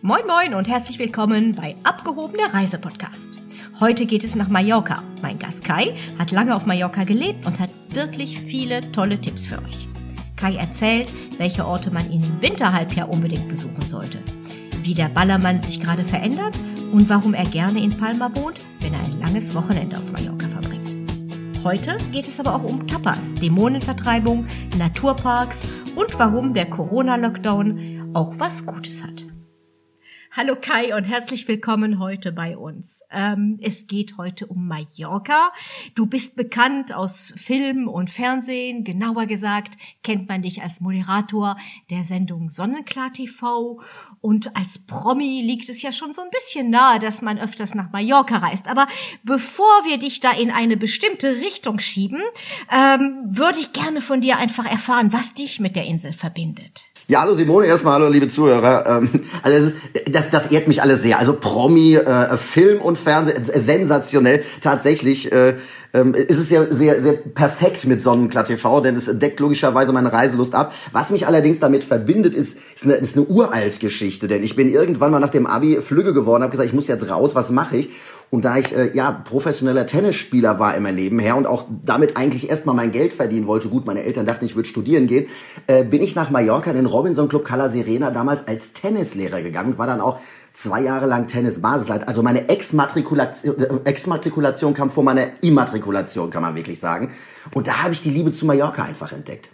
Moin Moin und herzlich willkommen bei Abgehobener Reisepodcast. Heute geht es nach Mallorca. Mein Gast Kai hat lange auf Mallorca gelebt und hat wirklich viele tolle Tipps für euch. Kai erzählt, welche Orte man im Winterhalbjahr unbedingt besuchen sollte, wie der Ballermann sich gerade verändert und warum er gerne in Palma wohnt, wenn er ein langes Wochenende auf Mallorca verbringt. Heute geht es aber auch um Tapas, Dämonenvertreibung, Naturparks und warum der Corona-Lockdown auch was Gutes hat. Hallo Kai und herzlich willkommen heute bei uns. Ähm, es geht heute um Mallorca. Du bist bekannt aus Film und Fernsehen. Genauer gesagt kennt man dich als Moderator der Sendung Sonnenklar TV. Und als Promi liegt es ja schon so ein bisschen nahe, dass man öfters nach Mallorca reist. Aber bevor wir dich da in eine bestimmte Richtung schieben, ähm, würde ich gerne von dir einfach erfahren, was dich mit der Insel verbindet. Ja, hallo Simone, erstmal hallo liebe Zuhörer. Ähm, also das, das ehrt mich alles sehr. Also Promi, äh, Film und Fernsehen, äh, sensationell. Tatsächlich äh, äh, ist es ja sehr, sehr perfekt mit Sonnenklar TV, denn es deckt logischerweise meine Reiselust ab. Was mich allerdings damit verbindet, ist, ist eine, ist eine uralt Geschichte, denn ich bin irgendwann mal nach dem Abi flügge geworden, habe gesagt, ich muss jetzt raus, was mache ich? Und da ich äh, ja professioneller Tennisspieler war immer nebenher und auch damit eigentlich erstmal mein Geld verdienen wollte, gut, meine Eltern dachten, ich würde studieren gehen, äh, bin ich nach Mallorca in den Robinson Club Cala Serena damals als Tennislehrer gegangen und war dann auch zwei Jahre lang Tennis-Basisleit. Also meine Exmatrikulation, äh, Exmatrikulation kam vor meiner Immatrikulation, kann man wirklich sagen. Und da habe ich die Liebe zu Mallorca einfach entdeckt.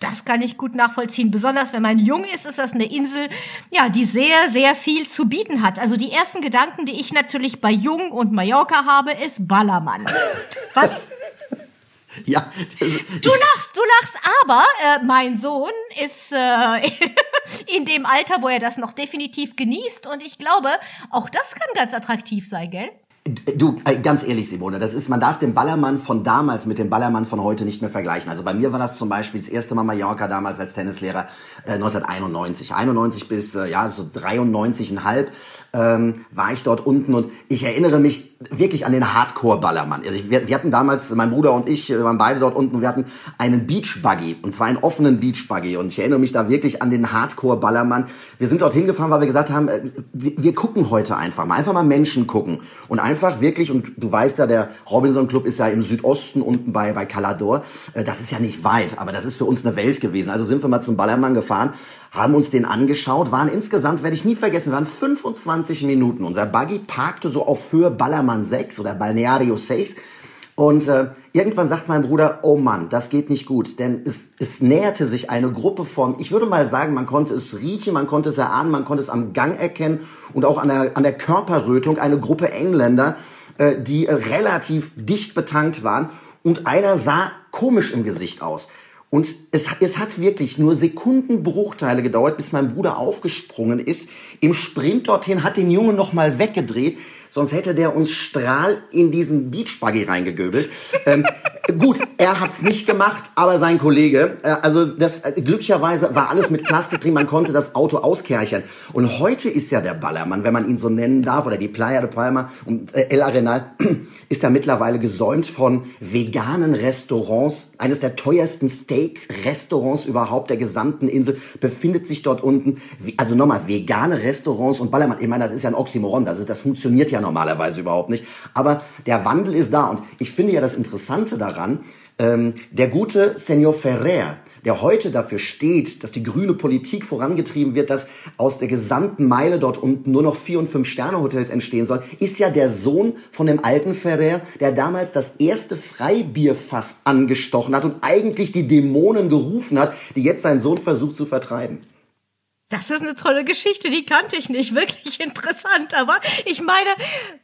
Das kann ich gut nachvollziehen. Besonders wenn man jung ist, ist das eine Insel, ja, die sehr, sehr viel zu bieten hat. Also die ersten Gedanken, die ich natürlich bei Jung und Mallorca habe, ist Ballermann. Was? Ja. Das, du lachst, du lachst, aber äh, mein Sohn ist äh, in dem Alter, wo er das noch definitiv genießt und ich glaube, auch das kann ganz attraktiv sein, gell? Du, äh, ganz ehrlich, Simone, das ist, man darf den Ballermann von damals mit dem Ballermann von heute nicht mehr vergleichen. Also bei mir war das zum Beispiel das erste Mal Mallorca damals als Tennislehrer äh, 1991. 91 bis, äh, ja, so 93,5 ähm, war ich dort unten und ich erinnere mich wirklich an den Hardcore-Ballermann. Also ich, wir, wir, hatten damals, mein Bruder und ich, wir waren beide dort unten wir hatten einen Beach-Buggy und zwar einen offenen Beach-Buggy und ich erinnere mich da wirklich an den Hardcore-Ballermann. Wir sind dort hingefahren, weil wir gesagt haben, äh, wir, wir gucken heute einfach mal, einfach mal Menschen gucken und einfach wirklich, und du weißt ja, der Robinson Club ist ja im Südosten unten bei, bei Calador, äh, das ist ja nicht weit, aber das ist für uns eine Welt gewesen. Also sind wir mal zum Ballermann gefahren haben uns den angeschaut, waren insgesamt, werde ich nie vergessen, waren 25 Minuten. Unser Buggy parkte so auf Höhe Ballermann 6 oder Balneario 6. Und äh, irgendwann sagt mein Bruder, oh Mann, das geht nicht gut, denn es, es näherte sich eine Gruppe von, ich würde mal sagen, man konnte es riechen, man konnte es erahnen, man konnte es am Gang erkennen und auch an der, an der Körperrötung, eine Gruppe Engländer, äh, die äh, relativ dicht betankt waren und einer sah komisch im Gesicht aus. Und es, es hat wirklich nur Sekundenbruchteile gedauert, bis mein Bruder aufgesprungen ist. Im Sprint dorthin hat den Jungen noch mal weggedreht, sonst hätte der uns Strahl in diesen Beachbuggy reingegöbelt. ähm, gut, er hat's nicht gemacht, aber sein Kollege. Äh, also das äh, glücklicherweise war alles mit Plastik drin, man konnte das Auto auskerchern. Und heute ist ja der Ballermann, wenn man ihn so nennen darf, oder die Playa de Palma und äh, El Arenal, ist ja mittlerweile gesäumt von veganen Restaurants. Eines der teuersten Steak-Restaurants überhaupt der gesamten Insel befindet sich dort unten. Also nochmal, vegane Restaurants und Ballermann. Ich meine, das ist ja ein Oxymoron, das, ist, das funktioniert ja normalerweise überhaupt nicht. Aber der Wandel ist da und ich finde ja das Interessante daran, ähm, der gute Senor Ferrer, der heute dafür steht, dass die grüne Politik vorangetrieben wird, dass aus der gesamten Meile dort unten nur noch vier und fünf Sterne Hotels entstehen sollen, ist ja der Sohn von dem alten Ferrer, der damals das erste Freibierfass angestochen hat und eigentlich die Dämonen gerufen hat, die jetzt sein Sohn versucht zu vertreiben. Das ist eine tolle Geschichte, die kannte ich nicht. Wirklich interessant. Aber ich meine,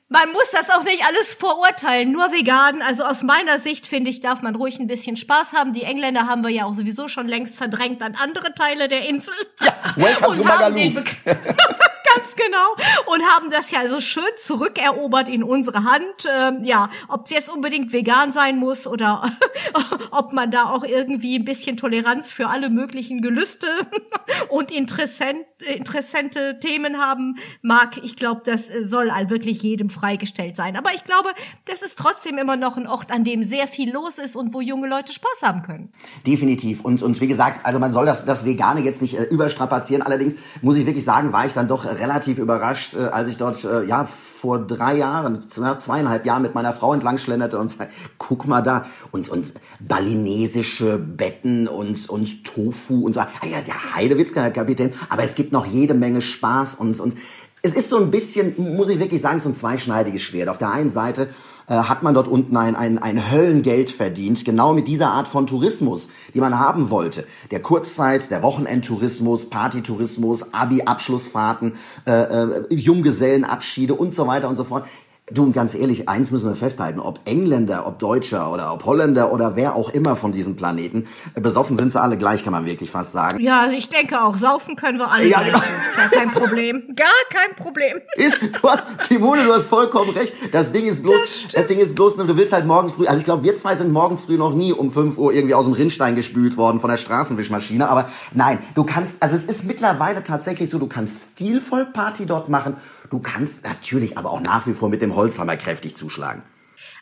man muss das auch nicht alles verurteilen. Nur vegan. Also aus meiner Sicht finde ich, darf man ruhig ein bisschen Spaß haben. Die Engländer haben wir ja auch sowieso schon längst verdrängt an andere Teile der Insel. Ja, welcome to Magaluf. Ganz genau. Und haben das ja also schön zurückerobert in unsere Hand. Ähm, ja, ob es jetzt unbedingt vegan sein muss oder ob man da auch irgendwie ein bisschen Toleranz für alle möglichen Gelüste und interessant, interessante Themen haben mag. Ich glaube, das soll all wirklich jedem freigestellt sein. Aber ich glaube, das ist trotzdem immer noch ein Ort, an dem sehr viel los ist und wo junge Leute Spaß haben können. Definitiv. Und, und wie gesagt, also man soll das, das Vegane jetzt nicht äh, überstrapazieren. Allerdings muss ich wirklich sagen, war ich dann doch relativ überrascht, äh, als ich dort, äh, ja, vor drei Jahren, zweieinhalb Jahren mit meiner Frau entlang schlenderte und sagte, guck mal da, und, und balinesische Betten und, und Tofu und so. Ah ja, der Heidewitzka, Herr Kapitän, aber es gibt noch jede Menge Spaß und, und es ist so ein bisschen, muss ich wirklich sagen, so ein zweischneidiges Schwert. Auf der einen Seite äh, hat man dort unten ein, ein, ein Höllengeld verdient, genau mit dieser Art von Tourismus, die man haben wollte. Der Kurzzeit, der Wochenendtourismus, Partytourismus, Abi-Abschlussfahrten, äh, äh, Junggesellenabschiede und so weiter und so fort. Du, und ganz ehrlich, eins müssen wir festhalten, ob Engländer, ob Deutscher oder ob Holländer oder wer auch immer von diesem Planeten, besoffen sind sie alle gleich, kann man wirklich fast sagen. Ja, ich denke auch, saufen können wir alle. Ja, genau. Gar kein Problem. Gar kein Problem. Ist, du hast, Simone, du hast vollkommen recht. Das Ding ist bloß, das, das Ding ist bloß, du willst halt morgens früh, also ich glaube, wir zwei sind morgens früh noch nie um 5 Uhr irgendwie aus dem Rinnstein gespült worden von der Straßenwischmaschine, aber nein, du kannst, also es ist mittlerweile tatsächlich so, du kannst stilvoll Party dort machen, Du kannst natürlich aber auch nach wie vor mit dem Holzhammer kräftig zuschlagen.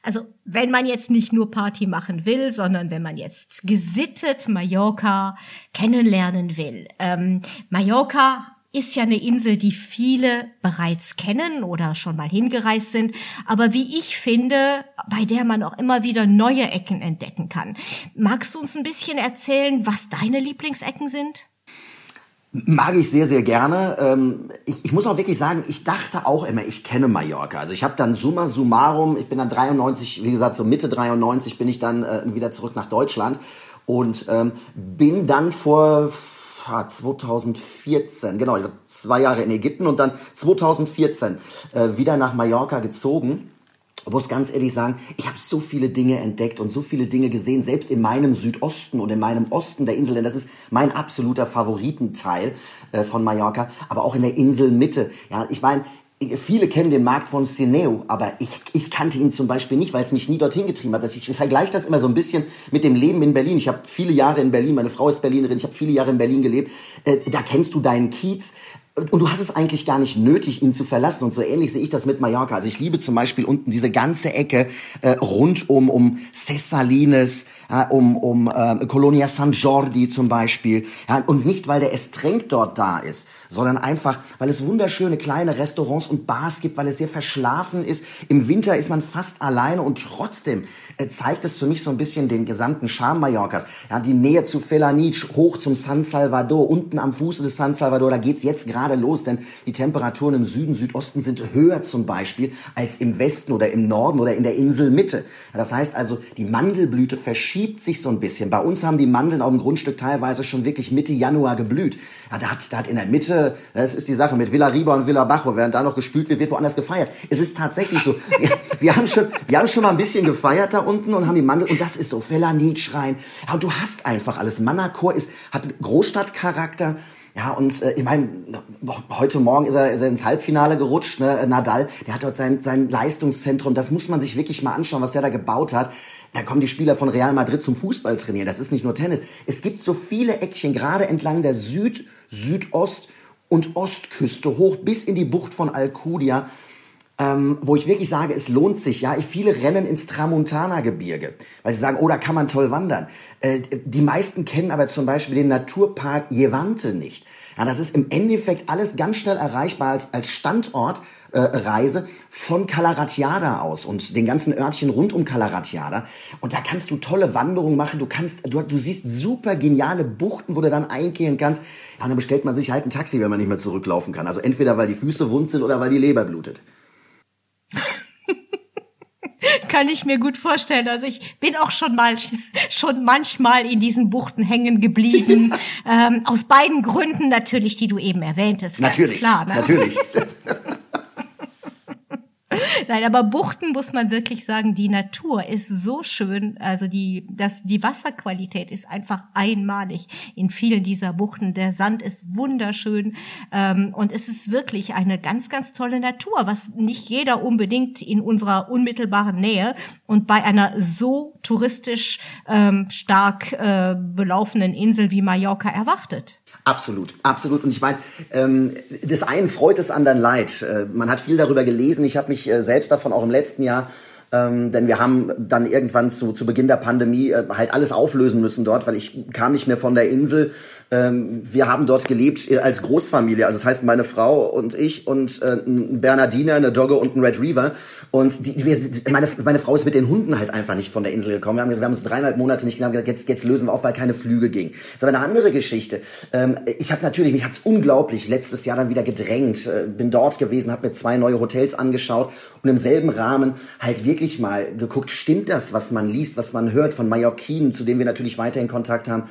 Also wenn man jetzt nicht nur Party machen will, sondern wenn man jetzt gesittet Mallorca kennenlernen will. Ähm, Mallorca ist ja eine Insel, die viele bereits kennen oder schon mal hingereist sind, aber wie ich finde, bei der man auch immer wieder neue Ecken entdecken kann. Magst du uns ein bisschen erzählen, was deine Lieblingsecken sind? Mag ich sehr, sehr gerne. Ähm, ich, ich muss auch wirklich sagen, ich dachte auch immer, ich kenne Mallorca. Also ich habe dann summa summarum, ich bin dann 93, wie gesagt, so Mitte 93 bin ich dann äh, wieder zurück nach Deutschland und ähm, bin dann vor 2014, genau, zwei Jahre in Ägypten und dann 2014 äh, wieder nach Mallorca gezogen ich muss ganz ehrlich sagen, ich habe so viele Dinge entdeckt und so viele Dinge gesehen, selbst in meinem Südosten und in meinem Osten der Insel, denn das ist mein absoluter Favoritenteil äh, von Mallorca, aber auch in der Inselmitte. Ja, ich meine, Viele kennen den Markt von Cineo, aber ich, ich kannte ihn zum Beispiel nicht, weil es mich nie dorthin getrieben hat. Ich vergleiche das immer so ein bisschen mit dem Leben in Berlin. Ich habe viele Jahre in Berlin, meine Frau ist Berlinerin, ich habe viele Jahre in Berlin gelebt. Äh, da kennst du deinen Kiez, und du hast es eigentlich gar nicht nötig, ihn zu verlassen. Und so ähnlich sehe ich das mit Mallorca. Also ich liebe zum Beispiel unten diese ganze Ecke äh, rund um, um Cessalines, ja, um, um äh, Colonia San Jordi zum Beispiel. Ja, und nicht, weil der Estrenk dort da ist, sondern einfach, weil es wunderschöne kleine Restaurants und Bars gibt, weil es sehr verschlafen ist. Im Winter ist man fast alleine und trotzdem äh, zeigt es für mich so ein bisschen den gesamten Charme Mallorcas. Ja, die Nähe zu Felanich, hoch zum San Salvador, unten am Fuße des San Salvador, da geht's jetzt gerade los, denn die Temperaturen im Süden, Südosten sind höher zum Beispiel als im Westen oder im Norden oder in der Inselmitte. Ja, das heißt also, die Mandelblüte verschiebt verschiebt sich so ein bisschen. Bei uns haben die Mandeln auf dem Grundstück teilweise schon wirklich Mitte Januar geblüht. Ja, da hat, da hat in der Mitte, das ist die Sache mit Villa Riba und Villa Bajo, während da noch gespült wird, wird woanders gefeiert. Es ist tatsächlich so. Wir, wir, haben schon, wir haben schon mal ein bisschen gefeiert da unten und haben die Mandeln, und das ist so, Felanit-Schrein. Ja, und du hast einfach alles. Manacor ist, hat Großstadtcharakter. Ja, und äh, ich meine, heute Morgen ist er, ist er ins Halbfinale gerutscht, ne? Nadal, der hat dort sein, sein Leistungszentrum, das muss man sich wirklich mal anschauen, was der da gebaut hat. Da kommen die Spieler von Real Madrid zum Fußball trainieren. Das ist nicht nur Tennis. Es gibt so viele Eckchen, gerade entlang der Süd-, Südost- und Ostküste hoch bis in die Bucht von Alcudia, ähm, wo ich wirklich sage, es lohnt sich. Ja, viele rennen ins Tramontana-Gebirge, weil sie sagen, oh, da kann man toll wandern. Äh, die meisten kennen aber zum Beispiel den Naturpark Jevante nicht. Ja, das ist im Endeffekt alles ganz schnell erreichbar als, als Standort äh, Reise von Calaratiada aus und den ganzen Örtchen rund um Calaratiada. Und da kannst du tolle Wanderungen machen. Du kannst, du, du siehst super geniale Buchten, wo du dann einkehren kannst. Ja, dann bestellt man sich halt ein Taxi, wenn man nicht mehr zurücklaufen kann. Also entweder weil die Füße wund sind oder weil die Leber blutet. Kann ich mir gut vorstellen. Also ich bin auch schon mal, schon manchmal in diesen Buchten hängen geblieben. ähm, aus beiden Gründen natürlich, die du eben erwähntest. Natürlich, klar. Ne? Natürlich. Nein, aber Buchten muss man wirklich sagen, die Natur ist so schön. Also die, das, die Wasserqualität ist einfach einmalig in vielen dieser Buchten. Der Sand ist wunderschön ähm, und es ist wirklich eine ganz, ganz tolle Natur, was nicht jeder unbedingt in unserer unmittelbaren Nähe und bei einer so touristisch ähm, stark äh, belaufenen Insel wie Mallorca erwartet. Absolut, absolut. Und ich meine, ähm, des einen freut, des anderen leid. Äh, man hat viel darüber gelesen. Ich habe mich äh, selbst davon auch im letzten Jahr ähm, denn wir haben dann irgendwann zu, zu Beginn der Pandemie äh, halt alles auflösen müssen dort, weil ich kam nicht mehr von der Insel ähm, wir haben dort gelebt äh, als Großfamilie. Also das heißt, meine Frau und ich und äh, ein Bernardiner, eine Dogge und ein Red Reaver. Und die, wir, meine, meine Frau ist mit den Hunden halt einfach nicht von der Insel gekommen. Wir haben, wir haben uns dreieinhalb Monate nicht gesagt, jetzt, jetzt lösen wir auf, weil keine Flüge ging. Das ist aber eine andere Geschichte. Ähm, ich habe natürlich, mich hat's unglaublich letztes Jahr dann wieder gedrängt. Äh, bin dort gewesen, habe mir zwei neue Hotels angeschaut und im selben Rahmen halt wirklich mal geguckt, stimmt das, was man liest, was man hört von Mallorquinen, zu denen wir natürlich weiterhin Kontakt haben.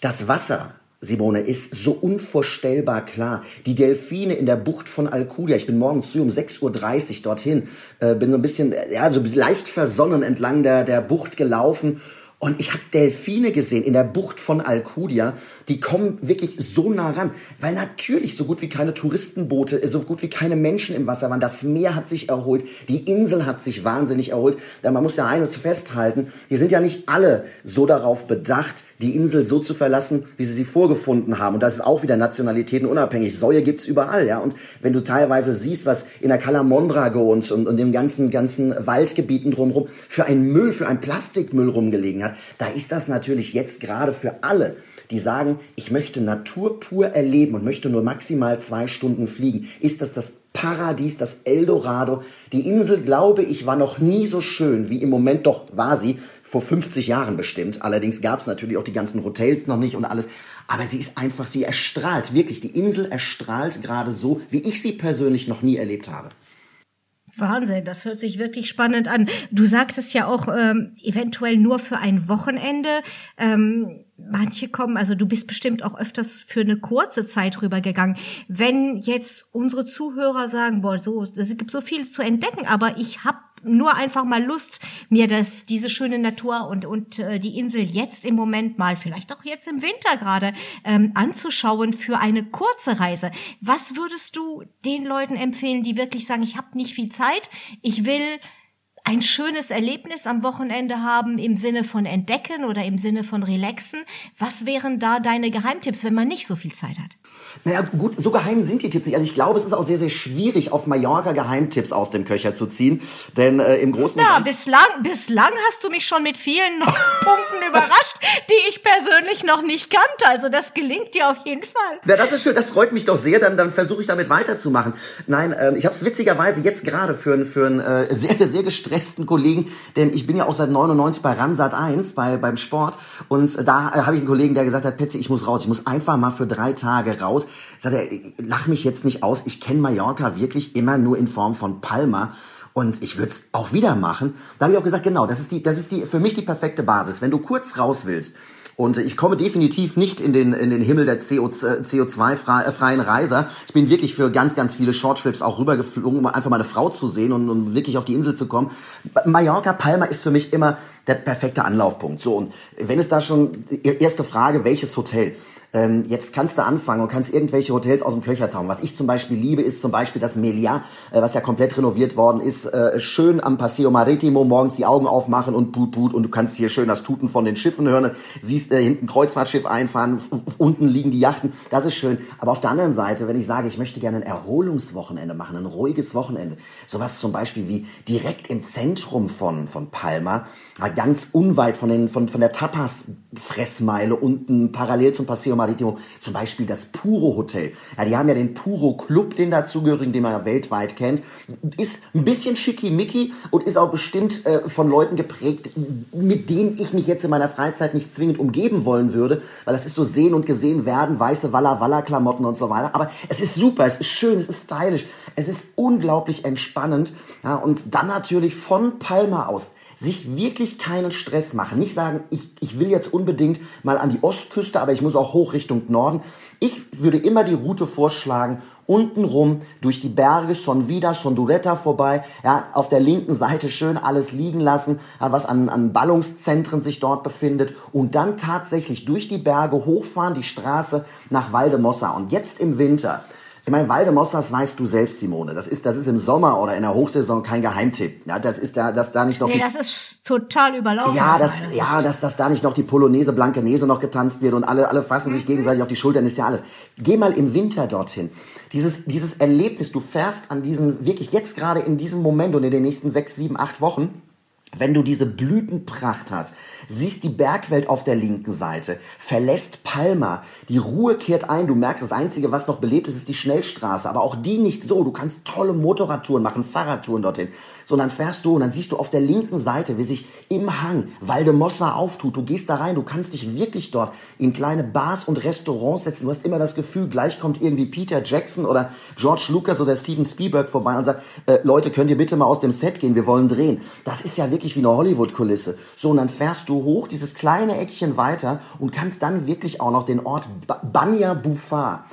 Das Wasser Simone, ist so unvorstellbar klar. Die Delfine in der Bucht von Alcudia, ich bin morgens früh um 6.30 Uhr dorthin, äh, bin so ein bisschen, ja, so leicht versonnen entlang der, der Bucht gelaufen und ich habe Delfine gesehen in der Bucht von Alcudia, die kommen wirklich so nah ran, weil natürlich so gut wie keine Touristenboote, so gut wie keine Menschen im Wasser waren. Das Meer hat sich erholt, die Insel hat sich wahnsinnig erholt. Denn man muss ja eines festhalten, die sind ja nicht alle so darauf bedacht, die Insel so zu verlassen, wie sie sie vorgefunden haben. Und das ist auch wieder Nationalitäten unabhängig. Säue gibt's überall, ja. Und wenn du teilweise siehst, was in der Cala Mondrago und, und, und dem ganzen, ganzen Waldgebieten drumherum für einen Müll, für einen Plastikmüll rumgelegen hat, da ist das natürlich jetzt gerade für alle, die sagen, ich möchte Natur pur erleben und möchte nur maximal zwei Stunden fliegen, ist das das Paradies, das Eldorado. Die Insel, glaube ich, war noch nie so schön wie im Moment, doch war sie vor 50 Jahren bestimmt. Allerdings gab es natürlich auch die ganzen Hotels noch nicht und alles. Aber sie ist einfach, sie erstrahlt, wirklich. Die Insel erstrahlt gerade so, wie ich sie persönlich noch nie erlebt habe. Wahnsinn, das hört sich wirklich spannend an. Du sagtest ja auch ähm, eventuell nur für ein Wochenende. Ähm, manche kommen, also du bist bestimmt auch öfters für eine kurze Zeit rübergegangen. Wenn jetzt unsere Zuhörer sagen, boah, so, es gibt so viel zu entdecken, aber ich habe nur einfach mal Lust, mir das, diese schöne Natur und, und äh, die Insel jetzt im Moment mal, vielleicht auch jetzt im Winter gerade, ähm, anzuschauen für eine kurze Reise. Was würdest du den Leuten empfehlen, die wirklich sagen, ich habe nicht viel Zeit, ich will ein schönes Erlebnis am Wochenende haben im Sinne von entdecken oder im Sinne von relaxen. Was wären da deine Geheimtipps, wenn man nicht so viel Zeit hat? Naja, gut, so geheim sind die Tipps nicht. Also ich glaube, es ist auch sehr, sehr schwierig, auf Mallorca Geheimtipps aus dem Köcher zu ziehen. Denn äh, im Großen Ja, bislang, bislang hast du mich schon mit vielen Punkten überrascht, die ich persönlich noch nicht kannte. Also das gelingt dir auf jeden Fall. Ja, das ist schön. Das freut mich doch sehr. Dann, dann versuche ich damit weiterzumachen. Nein, äh, ich habe es witzigerweise jetzt gerade für, für einen äh, sehr, sehr gestressten Kollegen, denn ich bin ja auch seit 99 bei Ransat 1, bei, beim Sport. Und da äh, habe ich einen Kollegen, der gesagt hat, Petzi, ich muss raus. Ich muss einfach mal für drei Tage raus Sagt er, lach mich jetzt nicht aus, ich kenne Mallorca wirklich immer nur in Form von Palma. Und ich würde es auch wieder machen. Da habe ich auch gesagt, genau, das ist die, das ist die für mich die perfekte Basis. Wenn du kurz raus willst und ich komme definitiv nicht in den, in den Himmel der CO2-freien Reiser. Ich bin wirklich für ganz, ganz viele Shorttrips auch rübergeflogen, um einfach meine Frau zu sehen und, und wirklich auf die Insel zu kommen. Mallorca, Palma ist für mich immer der perfekte Anlaufpunkt. So, und wenn es da schon, erste Frage, welches Hotel? Ähm, jetzt kannst du anfangen und kannst irgendwelche Hotels aus dem Köcher zaubern. Was ich zum Beispiel liebe, ist zum Beispiel das Melia, äh, was ja komplett renoviert worden ist. Äh, schön am Paseo Maritimo morgens die Augen aufmachen und put put und du kannst hier schön das Tuten von den Schiffen hören. Siehst äh, hinten Kreuzfahrtschiff einfahren, unten liegen die Yachten. Das ist schön. Aber auf der anderen Seite, wenn ich sage, ich möchte gerne ein Erholungswochenende machen, ein ruhiges Wochenende, sowas zum Beispiel wie direkt im Zentrum von, von Palma, ganz unweit von, den, von, von der Tapas-Fressmeile unten parallel zum Paseo Maritimo, zum Beispiel das Puro Hotel. Ja, die haben ja den Puro Club, den dazugehörigen, den man ja weltweit kennt. Ist ein bisschen schickimicki und ist auch bestimmt äh, von Leuten geprägt, mit denen ich mich jetzt in meiner Freizeit nicht zwingend umgeben wollen würde, weil das ist so sehen und gesehen werden, weiße Walla Walla Klamotten und so weiter. Aber es ist super, es ist schön, es ist stylisch, es ist unglaublich entspannend. Ja, und dann natürlich von Palma aus sich wirklich keinen Stress machen. Nicht sagen, ich, ich will jetzt unbedingt mal an die Ostküste, aber ich muss auch hoch Richtung Norden. Ich würde immer die Route vorschlagen, untenrum durch die Berge, Son Vida, Son Duretta vorbei, ja, auf der linken Seite schön alles liegen lassen, was an, an Ballungszentren sich dort befindet und dann tatsächlich durch die Berge hochfahren, die Straße nach Valdemossa. Und jetzt im Winter, ich meine, Waldemossas weißt du selbst, Simone. Das ist, das ist im Sommer oder in der Hochsaison kein Geheimtipp. Ja, das ist da, dass da nicht noch. Nee, das ist total überlaufen. Ja, das, ja, dass, dass da nicht noch die Polonaise, blanke Nese noch getanzt wird und alle, alle fassen sich gegenseitig auf die Schultern, ist ja alles. Geh mal im Winter dorthin. Dieses, dieses Erlebnis, du fährst an diesen, wirklich jetzt gerade in diesem Moment und in den nächsten sechs, sieben, acht Wochen, wenn du diese Blütenpracht hast, siehst die Bergwelt auf der linken Seite, verlässt Palma, die Ruhe kehrt ein, du merkst, das Einzige, was noch belebt ist, ist die Schnellstraße, aber auch die nicht so, du kannst tolle Motorradtouren machen, Fahrradtouren dorthin so dann fährst du und dann siehst du auf der linken Seite, wie sich im Hang Valdemossa auftut. Du gehst da rein, du kannst dich wirklich dort in kleine Bars und Restaurants setzen. Du hast immer das Gefühl, gleich kommt irgendwie Peter Jackson oder George Lucas oder Steven Spielberg vorbei und sagt, äh, Leute, könnt ihr bitte mal aus dem Set gehen, wir wollen drehen. Das ist ja wirklich wie eine Hollywood-Kulisse. So, und dann fährst du hoch, dieses kleine Eckchen weiter und kannst dann wirklich auch noch den Ort Banya Bufar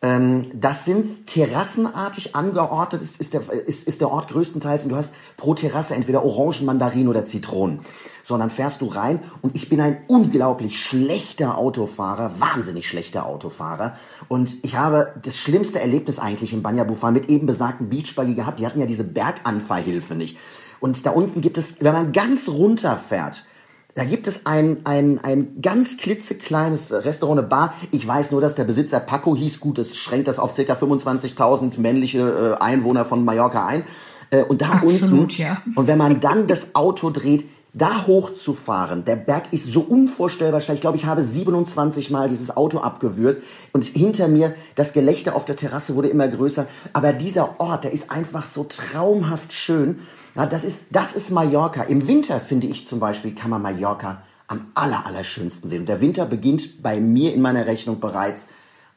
das sind terrassenartig angeordnet, ist, ist, der, ist, ist der Ort größtenteils und du hast pro Terrasse entweder Orangen, Mandarinen oder Zitronen. So, und dann fährst du rein und ich bin ein unglaublich schlechter Autofahrer, wahnsinnig schlechter Autofahrer. Und ich habe das schlimmste Erlebnis eigentlich in Bufar mit eben besagten Beachbuggy gehabt. Die hatten ja diese Berganfahrhilfe nicht. Und da unten gibt es, wenn man ganz runter fährt, da gibt es ein, ein, ein ganz klitzekleines Restaurant, eine Bar. Ich weiß nur, dass der Besitzer Paco hieß. Gut, das schränkt das auf ca. 25.000 männliche äh, Einwohner von Mallorca ein. Äh, und da Absolut, unten, ja. und wenn man dann das Auto dreht, da hochzufahren, der Berg ist so unvorstellbar steil. Ich glaube, ich habe 27 Mal dieses Auto abgewührt und hinter mir das Gelächter auf der Terrasse wurde immer größer. Aber dieser Ort, der ist einfach so traumhaft schön. Ja, das ist, das ist Mallorca. Im Winter, finde ich zum Beispiel, kann man Mallorca am aller, allerschönsten sehen. Und der Winter beginnt bei mir in meiner Rechnung bereits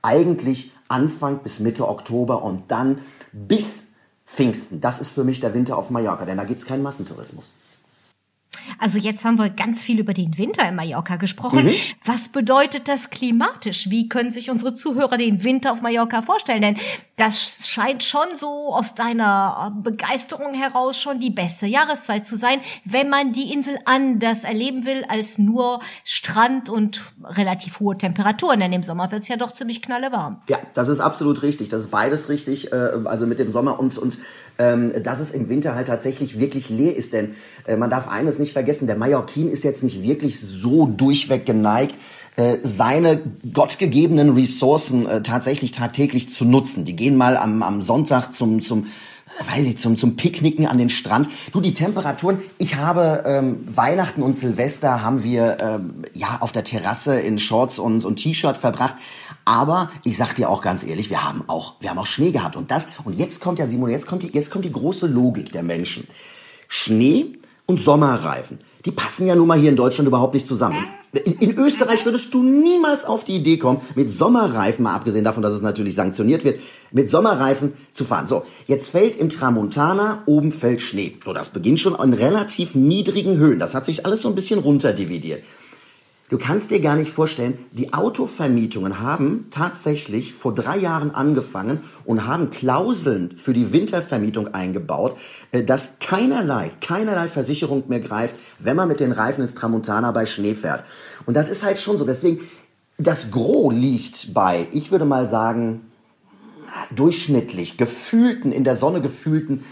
eigentlich Anfang bis Mitte Oktober und dann bis Pfingsten. Das ist für mich der Winter auf Mallorca, denn da gibt es keinen Massentourismus. Also jetzt haben wir ganz viel über den Winter in Mallorca gesprochen. Mhm. Was bedeutet das klimatisch? Wie können sich unsere Zuhörer den Winter auf Mallorca vorstellen? Denn das scheint schon so aus deiner Begeisterung heraus schon die beste Jahreszeit zu sein, wenn man die Insel anders erleben will als nur Strand und relativ hohe Temperaturen. Denn im Sommer wird es ja doch ziemlich knallewarm. Ja, das ist absolut richtig. Das ist beides richtig. Äh, also mit dem Sommer und, und ähm, dass es im Winter halt tatsächlich wirklich leer ist. Denn äh, man darf eines nicht vergessen, der Mallorquin ist jetzt nicht wirklich so durchweg geneigt, äh, seine gottgegebenen Ressourcen äh, tatsächlich tagtäglich zu nutzen. Die gehen mal am, am Sonntag zum, zum weiß ich, zum, zum Picknicken an den Strand. Du, die Temperaturen, ich habe ähm, Weihnachten und Silvester haben wir ähm, ja auf der Terrasse in Shorts und, und T-Shirt verbracht. Aber ich sag dir auch ganz ehrlich, wir haben auch, wir haben auch Schnee gehabt. Und das, und jetzt kommt ja, Simon, jetzt kommt die, jetzt kommt die große Logik der Menschen. Schnee und Sommerreifen, die passen ja nun mal hier in Deutschland überhaupt nicht zusammen. In, in, Österreich würdest du niemals auf die Idee kommen, mit Sommerreifen, mal abgesehen davon, dass es natürlich sanktioniert wird, mit Sommerreifen zu fahren. So, jetzt fällt im Tramontana, oben fällt Schnee. So, das beginnt schon in relativ niedrigen Höhen. Das hat sich alles so ein bisschen runterdividiert. Du kannst dir gar nicht vorstellen, die Autovermietungen haben tatsächlich vor drei Jahren angefangen und haben Klauseln für die Wintervermietung eingebaut, äh, dass keinerlei, keinerlei Versicherung mehr greift, wenn man mit den Reifen ins Tramontana bei Schnee fährt. Und das ist halt schon so. Deswegen, das Gros liegt bei, ich würde mal sagen, durchschnittlich, gefühlten, in der Sonne gefühlten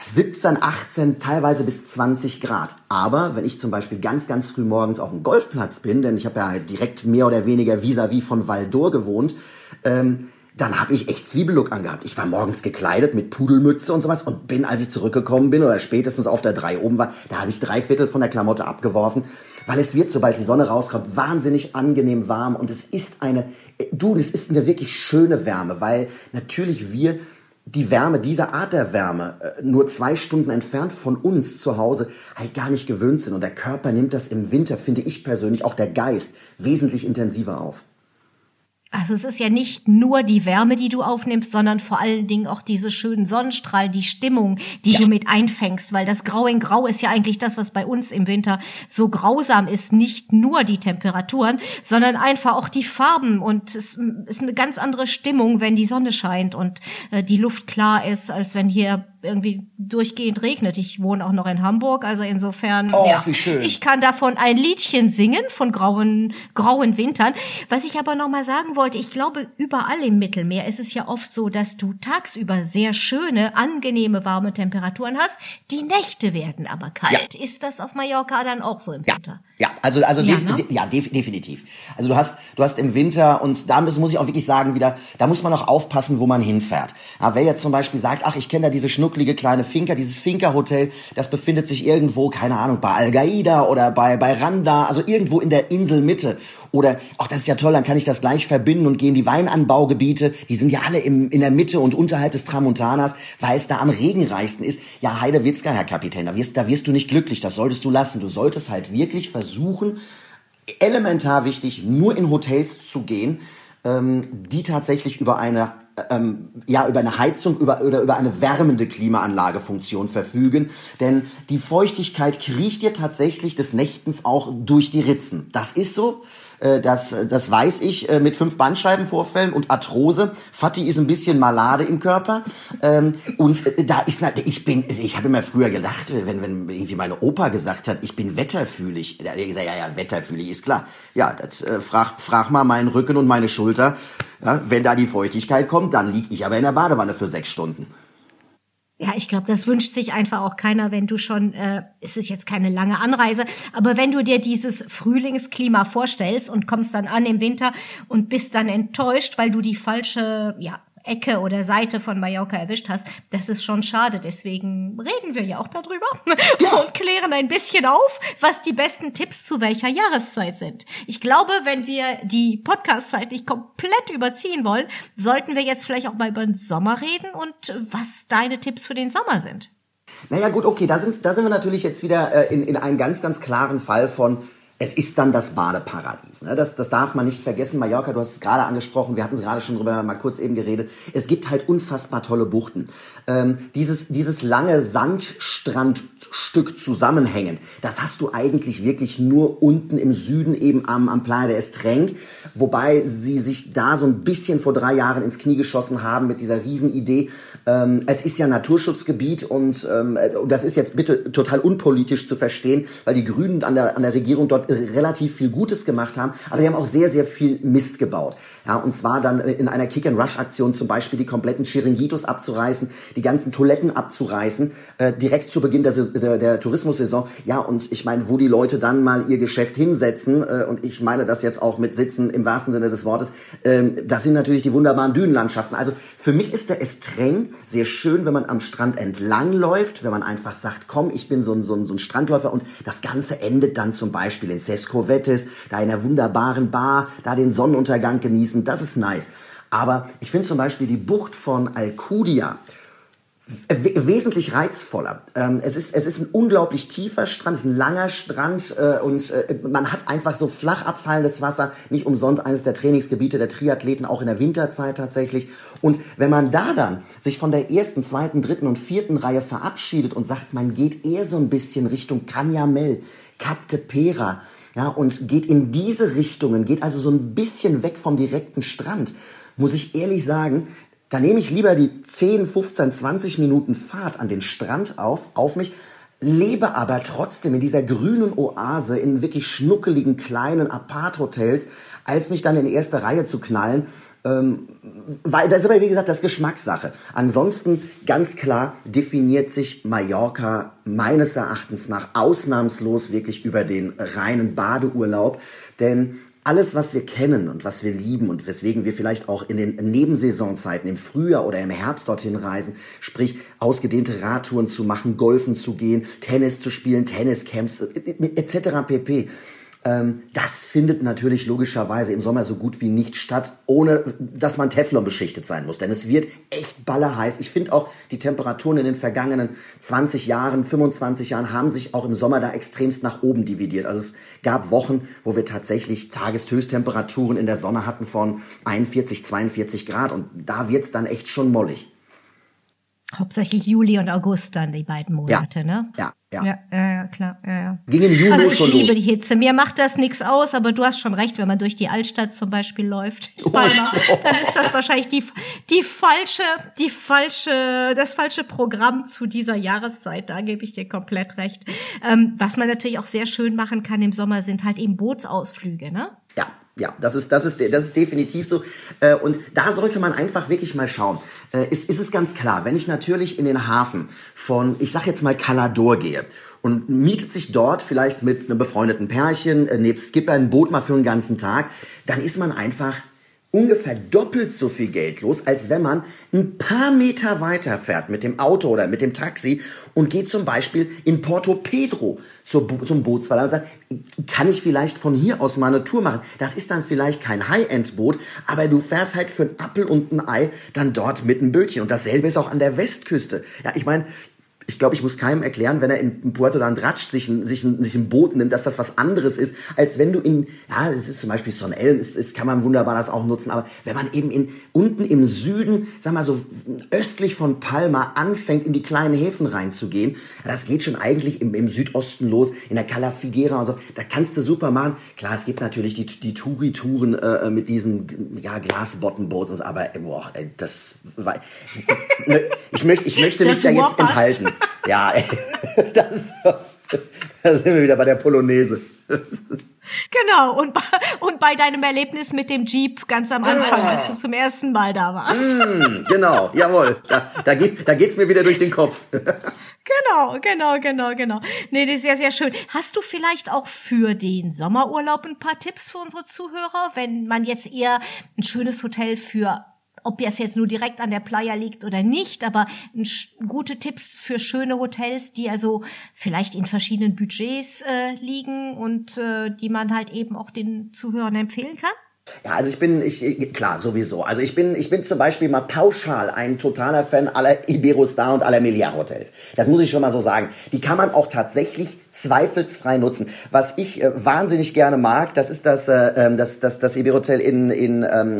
17, 18, teilweise bis 20 Grad. Aber wenn ich zum Beispiel ganz, ganz früh morgens auf dem Golfplatz bin, denn ich habe ja direkt mehr oder weniger vis-à-vis -vis von Val d'Or gewohnt, ähm, dann habe ich echt Zwiebellook angehabt. Ich war morgens gekleidet mit Pudelmütze und sowas und bin, als ich zurückgekommen bin oder spätestens auf der 3 oben war, da habe ich drei Viertel von der Klamotte abgeworfen, weil es wird, sobald die Sonne rauskommt, wahnsinnig angenehm warm und es ist eine, äh, du, es ist eine wirklich schöne Wärme, weil natürlich wir die Wärme, diese Art der Wärme, äh, nur zwei Stunden entfernt von uns zu Hause, halt gar nicht gewöhnt sind. Und der Körper nimmt das im Winter, finde ich persönlich, auch der Geist, wesentlich intensiver auf. Also es ist ja nicht nur die Wärme, die du aufnimmst, sondern vor allen Dingen auch diese schönen Sonnenstrahlen, die Stimmung, die ja. du mit einfängst, weil das Grau in Grau ist ja eigentlich das, was bei uns im Winter so grausam ist. Nicht nur die Temperaturen, sondern einfach auch die Farben und es ist eine ganz andere Stimmung, wenn die Sonne scheint und äh, die Luft klar ist, als wenn hier irgendwie durchgehend regnet. Ich wohne auch noch in Hamburg, also insofern, oh, ja, wie schön. ich kann davon ein Liedchen singen von grauen, grauen Wintern. Was ich aber noch mal sagen wollte, ich glaube, überall im Mittelmeer ist es ja oft so, dass du tagsüber sehr schöne, angenehme, warme Temperaturen hast. Die Nächte werden aber kalt. Ja. Ist das auf Mallorca dann auch so im Winter? Ja, also, also ja, ne? ja def definitiv. Also du hast, du hast im Winter und da muss ich auch wirklich sagen wieder, da muss man auch aufpassen, wo man hinfährt. Ja, wer jetzt zum Beispiel sagt, ach, ich kenne da diese schnucklige kleine Finca, dieses Finca-Hotel, das befindet sich irgendwo, keine Ahnung, bei Al-Gaida oder bei, bei Randa, also irgendwo in der Inselmitte. Oder, ach, das ist ja toll, dann kann ich das gleich verbinden und gehen die Weinanbaugebiete, die sind ja alle im, in der Mitte und unterhalb des Tramontanas, weil es da am regenreichsten ist. Ja, Heidewitzka, Herr Kapitän, da wirst, da wirst du nicht glücklich, das solltest du lassen. Du solltest halt wirklich versuchen, elementar wichtig, nur in Hotels zu gehen, ähm, die tatsächlich über eine ähm, ja über eine Heizung über, oder über eine wärmende Klimaanlagefunktion verfügen, denn die Feuchtigkeit kriecht dir tatsächlich des Nächtens auch durch die Ritzen. Das ist so. Äh, das, das weiß ich äh, mit fünf Bandscheibenvorfällen und Arthrose. Fatih ist ein bisschen Malade im Körper. Ähm, und äh, da ist, ich bin, ich habe immer früher gedacht, wenn, wenn irgendwie meine Opa gesagt hat, ich bin wetterfühlig. Da hat er gesagt, ja, ja, wetterfühlig ist klar. Ja, das, frag, frag mal meinen Rücken und meine Schulter. Ja, wenn da die Feuchtigkeit kommt, dann lieg ich aber in der Badewanne für sechs Stunden. Ja, ich glaube, das wünscht sich einfach auch keiner, wenn du schon, äh, es ist jetzt keine lange Anreise, aber wenn du dir dieses Frühlingsklima vorstellst und kommst dann an im Winter und bist dann enttäuscht, weil du die falsche, ja, Ecke oder Seite von Mallorca erwischt hast, das ist schon schade. Deswegen reden wir ja auch darüber ja. und klären ein bisschen auf, was die besten Tipps zu welcher Jahreszeit sind. Ich glaube, wenn wir die Podcast-Zeit nicht komplett überziehen wollen, sollten wir jetzt vielleicht auch mal über den Sommer reden und was deine Tipps für den Sommer sind. Naja gut, okay, da sind, da sind wir natürlich jetzt wieder äh, in, in einem ganz, ganz klaren Fall von es ist dann das Badeparadies. Ne? Das, das darf man nicht vergessen. Mallorca, du hast es gerade angesprochen, wir hatten es gerade schon drüber mal kurz eben geredet. Es gibt halt unfassbar tolle Buchten. Ähm, dieses, dieses lange Sandstrandstück zusammenhängend, das hast du eigentlich wirklich nur unten im Süden eben am, am Playa de Estrenc, wobei sie sich da so ein bisschen vor drei Jahren ins Knie geschossen haben mit dieser Riesenidee. Ähm, es ist ja Naturschutzgebiet und ähm, das ist jetzt bitte total unpolitisch zu verstehen, weil die Grünen an der, an der Regierung dort relativ viel Gutes gemacht haben, aber die haben auch sehr, sehr viel Mist gebaut. Ja, und zwar dann äh, in einer Kick-and-Rush-Aktion zum Beispiel die kompletten Chiringuitos abzureißen, die ganzen Toiletten abzureißen, äh, direkt zu Beginn der, der, der Tourismussaison. Ja, und ich meine, wo die Leute dann mal ihr Geschäft hinsetzen, äh, und ich meine das jetzt auch mit Sitzen im wahrsten Sinne des Wortes, äh, das sind natürlich die wunderbaren Dünenlandschaften. Also für mich ist der Estreng sehr schön, wenn man am Strand entlang läuft, wenn man einfach sagt, komm, ich bin so ein, so ein, so ein Strandläufer und das Ganze endet dann zum Beispiel in in Sescovetes, da in einer wunderbaren Bar, da den Sonnenuntergang genießen, das ist nice. Aber ich finde zum Beispiel die Bucht von Alcudia wesentlich reizvoller. Ähm, es, ist, es ist ein unglaublich tiefer Strand, es ist ein langer Strand äh, und äh, man hat einfach so flach abfallendes Wasser, nicht umsonst eines der Trainingsgebiete der Triathleten, auch in der Winterzeit tatsächlich. Und wenn man da dann sich von der ersten, zweiten, dritten und vierten Reihe verabschiedet und sagt, man geht eher so ein bisschen Richtung Canyamel, Cap Pera, ja, und geht in diese Richtungen, geht also so ein bisschen weg vom direkten Strand, muss ich ehrlich sagen, da nehme ich lieber die 10, 15, 20 Minuten Fahrt an den Strand auf, auf mich, lebe aber trotzdem in dieser grünen Oase in wirklich schnuckeligen kleinen Apart-Hotels, als mich dann in erste Reihe zu knallen ähm, weil das ist aber wie gesagt das Geschmackssache. Ansonsten ganz klar definiert sich Mallorca meines Erachtens nach ausnahmslos wirklich über den reinen Badeurlaub, denn alles, was wir kennen und was wir lieben und weswegen wir vielleicht auch in den Nebensaisonzeiten im Frühjahr oder im Herbst dorthin reisen, sprich ausgedehnte Radtouren zu machen, Golfen zu gehen, Tennis zu spielen, Tenniscamps etc. pp das findet natürlich logischerweise im Sommer so gut wie nicht statt, ohne dass man Teflon beschichtet sein muss. Denn es wird echt ballerheiß. Ich finde auch, die Temperaturen in den vergangenen 20 Jahren, 25 Jahren haben sich auch im Sommer da extremst nach oben dividiert. Also es gab Wochen, wo wir tatsächlich Tageshöchsttemperaturen in der Sonne hatten von 41, 42 Grad. Und da wird's dann echt schon mollig. Hauptsächlich Juli und August dann die beiden Monate, ja. ne? Ja, ja. Ja, ja, ja klar. Ja, ja. Ging im Juni also ich schon liebe los. die Hitze. Mir macht das nichts aus, aber du hast schon recht, wenn man durch die Altstadt zum Beispiel läuft, Palma, dann ist das wahrscheinlich die, die falsche, die falsche, das falsche Programm zu dieser Jahreszeit. Da gebe ich dir komplett recht. Ähm, was man natürlich auch sehr schön machen kann im Sommer sind halt eben Bootsausflüge, ne? Ja, ja, das ist, das ist, das ist definitiv so. Äh, Und da sollte man einfach wirklich mal schauen. Äh, Ist, ist es ganz klar, wenn ich natürlich in den Hafen von, ich sag jetzt mal Calador gehe und mietet sich dort vielleicht mit einem befreundeten Pärchen, äh, nebst Skipper ein Boot mal für einen ganzen Tag, dann ist man einfach ungefähr doppelt so viel Geld los, als wenn man ein paar Meter weiter fährt mit dem Auto oder mit dem Taxi und geht zum Beispiel in Porto Pedro zum Bootsverleih und sagt, kann ich vielleicht von hier aus mal eine Tour machen? Das ist dann vielleicht kein High-End-Boot, aber du fährst halt für einen Appel und ein Ei dann dort mit einem Bötchen. Und dasselbe ist auch an der Westküste. Ja, ich meine, ich glaube, ich muss keinem erklären, wenn er in Puerto Landratsch sich ein, sich, ein, sich ein Boot nimmt, dass das was anderes ist, als wenn du in, ja, es ist zum Beispiel Son Ellen, es, es kann man wunderbar das auch nutzen, aber wenn man eben in, unten im Süden, sag mal so östlich von Palma anfängt, in die kleinen Häfen reinzugehen, das geht schon eigentlich im, im Südosten los, in der Cala Figuera und so, da kannst du super machen. Klar, es gibt natürlich die, die Touri-Touren äh, mit diesen, ja, so, aber, äh, boah, das war, ich möchte, ich möchte mich da jetzt enthalten. Ja, ey, das, da sind wir wieder bei der Polonaise. Genau, und bei, und bei deinem Erlebnis mit dem Jeep ganz am Anfang, als du zum ersten Mal da warst. Hm, genau, jawohl. Da, da, geht, da geht's mir wieder durch den Kopf. Genau, genau, genau, genau. Nee, das ist sehr, sehr schön. Hast du vielleicht auch für den Sommerurlaub ein paar Tipps für unsere Zuhörer, wenn man jetzt eher ein schönes Hotel für ob es jetzt nur direkt an der Playa liegt oder nicht, aber gute Tipps für schöne Hotels, die also vielleicht in verschiedenen Budgets äh, liegen und äh, die man halt eben auch den Zuhörern empfehlen kann? Ja, also ich bin, ich, klar, sowieso. Also ich bin, ich bin zum Beispiel mal pauschal ein totaler Fan aller Iberostar und aller Meliá Hotels. Das muss ich schon mal so sagen. Die kann man auch tatsächlich zweifelsfrei nutzen. Was ich äh, wahnsinnig gerne mag, das ist das, äh, ähm, das, das, das Iberhotel in, in ähm,